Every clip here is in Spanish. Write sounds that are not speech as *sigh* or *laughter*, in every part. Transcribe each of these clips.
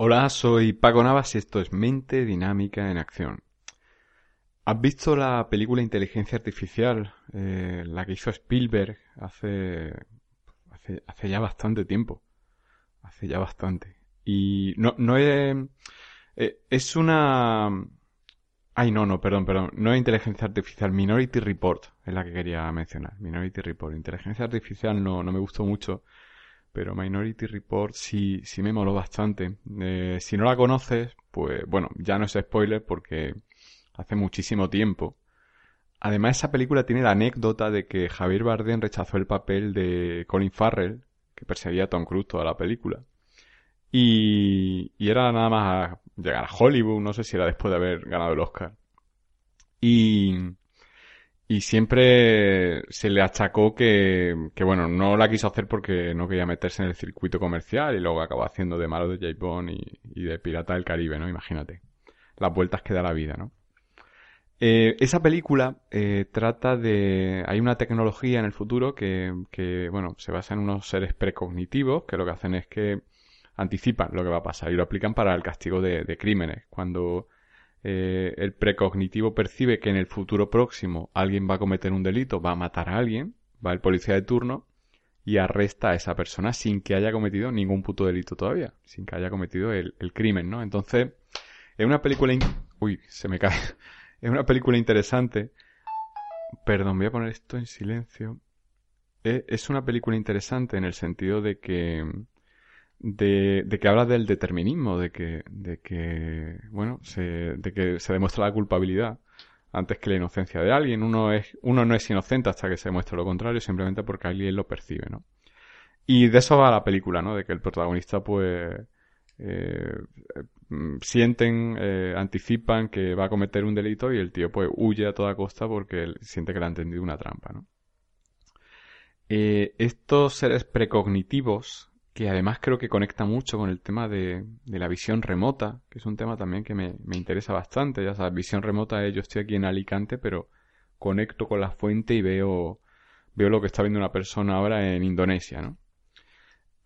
Hola, soy Paco Navas y esto es Mente Dinámica en Acción. ¿Has visto la película Inteligencia Artificial, eh, la que hizo Spielberg hace, hace, ya bastante tiempo? Hace ya bastante. Y no, no es... Eh, es una... Ay, no, no, perdón, perdón. No es inteligencia artificial, Minority Report es la que quería mencionar. Minority Report. Inteligencia artificial no, no me gustó mucho pero Minority Report sí, sí me moló bastante. Eh, si no la conoces, pues bueno, ya no es spoiler porque hace muchísimo tiempo. Además, esa película tiene la anécdota de que Javier Bardem rechazó el papel de Colin Farrell, que perseguía a Tom Cruise toda la película. Y, y era nada más llegar a Hollywood, no sé si era después de haber ganado el Oscar. Y, y siempre se le achacó que, que, bueno, no la quiso hacer porque no quería meterse en el circuito comercial y luego acabó haciendo de malo de James Bond y, de Pirata del Caribe, ¿no? Imagínate. Las vueltas que da la vida, ¿no? Eh, esa película eh, trata de... Hay una tecnología en el futuro que, que, bueno, se basa en unos seres precognitivos que lo que hacen es que anticipan lo que va a pasar y lo aplican para el castigo de, de crímenes. Cuando eh, el precognitivo percibe que en el futuro próximo alguien va a cometer un delito, va a matar a alguien, va el policía de turno y arresta a esa persona sin que haya cometido ningún puto delito todavía, sin que haya cometido el, crimen, ¿no? Entonces, es una película... Uy, se me cae. *laughs* es una película interesante. Perdón, voy a poner esto en silencio. es una película interesante en el sentido de que de, que habla del determinismo, de que, de que, bueno, se, de que se demuestra la culpabilidad antes que la inocencia de alguien. Uno es, uno no es inocente hasta que se demuestra lo contrario, simplemente porque alguien lo percibe, ¿no? Y de eso va la película, ¿no? De que el protagonista, pues, eh, sienten, eh, anticipan que va a cometer un delito y el tío, pues, huye a toda costa porque siente que le ha entendido una trampa, ¿no? Eh, estos seres precognitivos que además creo que conecta mucho con el tema de, la visión remota, que es un tema también que me, interesa bastante. Ya sabes, visión remota es yo estoy aquí en Alicante, pero conecto con la fuente y veo, veo lo que está viendo una persona ahora en Indonesia, ¿no?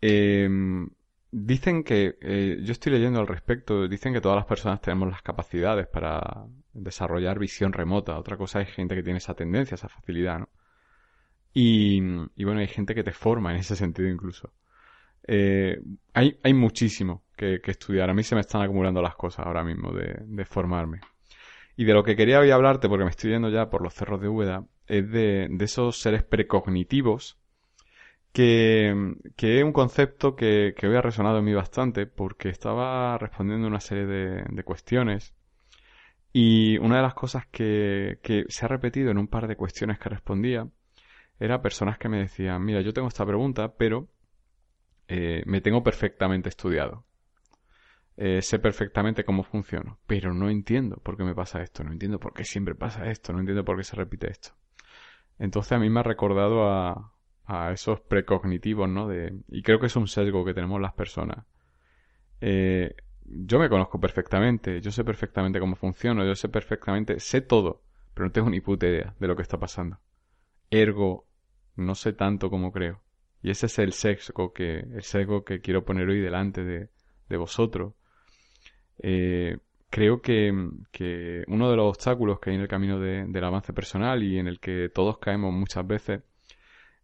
Em, dicen que, eh, yo estoy leyendo al respecto, dicen que todas las personas tenemos las capacidades para desarrollar visión remota. Otra cosa es gente que tiene esa tendencia, esa facilidad, ¿no? Y bueno, hay gente que te forma en ese sentido incluso. Eh, hay, hay muchísimo que, estudiar. A mí se me están acumulando las cosas ahora mismo de, formarme. Y de lo que quería hoy hablarte, porque me estoy yendo ya por los cerros de Úbeda, es de, esos seres precognitivos, que, que es un concepto que, que, hoy ha resonado en mí bastante, porque estaba respondiendo una serie de, de cuestiones. Y una de las cosas que, que se ha repetido en un par de cuestiones que respondía, era personas que me decían, mira, yo tengo esta pregunta, pero eh, me tengo perfectamente estudiado. Eh, sé perfectamente cómo funciono, pero no entiendo por qué me pasa esto, no entiendo por qué siempre pasa esto, no entiendo por qué se repite esto. Entonces a mí me ha recordado a, a esos precognitivos, ¿no? De, y creo que es un sesgo que tenemos las personas. Eh, yo me conozco perfectamente, yo sé perfectamente cómo funciono, yo sé perfectamente, sé todo, pero no tengo ni puta idea de lo que está pasando. Ergo, no sé tanto como creo. Y ese es el sesgo que, el sesgo que quiero poner hoy delante de, de vosotros. Eh, creo que, que, uno de los obstáculos que hay en el camino de, del avance personal y en el que todos caemos muchas veces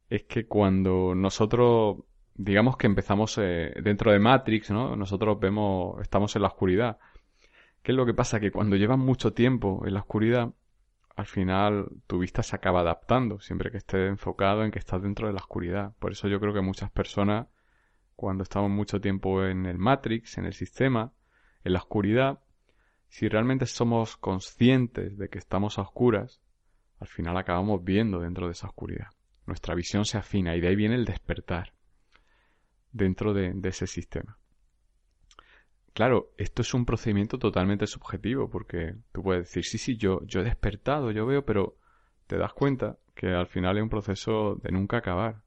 es que cuando nosotros digamos que empezamos eh, dentro de Matrix, ¿no? Nosotros vemos, estamos en la oscuridad. ¿Qué es lo que pasa? Que cuando llevas mucho tiempo en la oscuridad, al final tu vista se acaba adaptando, siempre que estés enfocado en que estás dentro de la oscuridad. Por eso yo creo que muchas personas, cuando estamos mucho tiempo en el Matrix, en el sistema, en la oscuridad, si realmente somos conscientes de que estamos a oscuras, al final acabamos viendo dentro de esa oscuridad. Nuestra visión se afina y de ahí viene el despertar dentro de, ese sistema. Claro, esto es un procedimiento totalmente subjetivo, porque tú puedes decir, sí, sí, yo, yo he despertado, yo veo, pero te das cuenta que al final es un proceso de nunca acabar.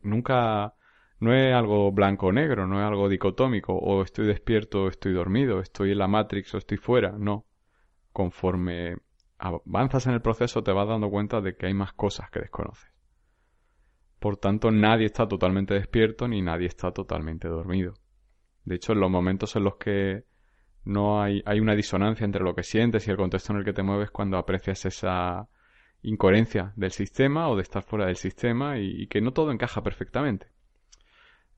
Nunca, no es algo blanco o negro, no es algo dicotómico, o estoy despierto o estoy dormido, estoy en la Matrix o estoy fuera, no. Conforme avanzas en el proceso te vas dando cuenta de que hay más cosas que desconoces. Por tanto, nadie está totalmente despierto ni nadie está totalmente dormido. De hecho, en los momentos en los que no hay, hay una disonancia entre lo que sientes y el contexto en el que te mueves cuando aprecias esa incoherencia del sistema o de estar fuera del sistema y, que no todo encaja perfectamente.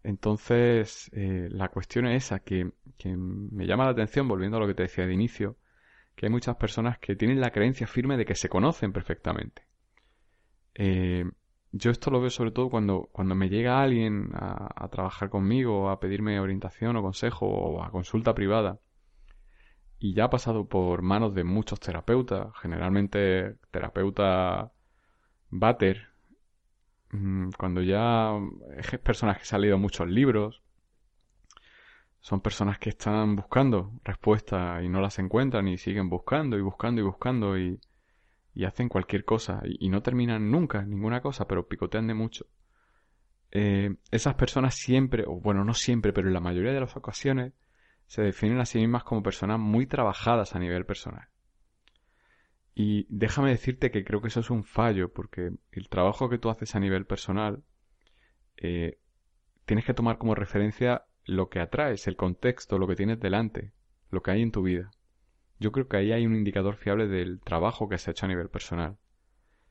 Entonces, eh, la cuestión es esa, que, que, me llama la atención, volviendo a lo que te decía de inicio, que hay muchas personas que tienen la creencia firme de que se conocen perfectamente. Eh, yo esto lo veo sobre todo cuando, cuando me llega alguien a, trabajar conmigo, a pedirme orientación o consejo o a consulta privada y ya ha pasado por manos de muchos terapeutas, generalmente terapeuta bater, mm, cuando ya es personas que se han leído muchos libros, son personas que están buscando respuestas y no las encuentran y siguen buscando y buscando y buscando y, y hacen cualquier cosa y, no terminan nunca ninguna cosa, pero picotean de mucho. Eh, esas personas siempre, o bueno, no siempre, pero en la mayoría de las ocasiones, se definen a sí mismas como personas muy trabajadas a nivel personal. Y déjame decirte que creo que eso es un fallo, porque el trabajo que tú haces a nivel personal, eh, tienes que tomar como referencia lo que atraes, el contexto, lo que tienes delante, lo que hay en tu vida. Yo creo que ahí hay un indicador fiable del trabajo que se ha hecho a nivel personal.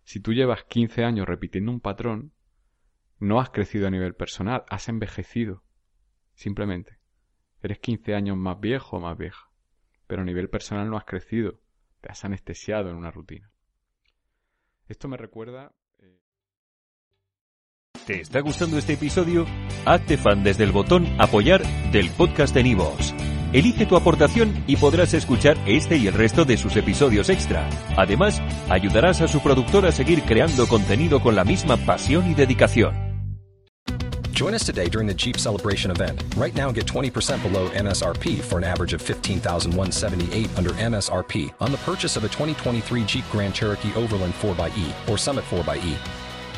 Si tú llevas 15 años repitiendo un patrón, no has crecido a nivel personal, has envejecido. Simplemente. Eres 15 años más viejo o más vieja. Pero a nivel personal no has crecido. Te has anestesiado en una rutina. Esto me recuerda... Eh, ¿Te está gustando este episodio? Hazte fan desde el botón apoyar del podcast de Nivos. Elige tu aportación y podrás escuchar este y el resto de sus episodios extra. Además, ayudarás a su productor a seguir creando contenido con la misma pasión y dedicación. Join us today during the Jeep Celebration event. Right now, get 20% below MSRP for an average of 15178 under MSRP on the purchase of a 2023 Jeep Grand Cherokee Overland 4xE or Summit 4xE.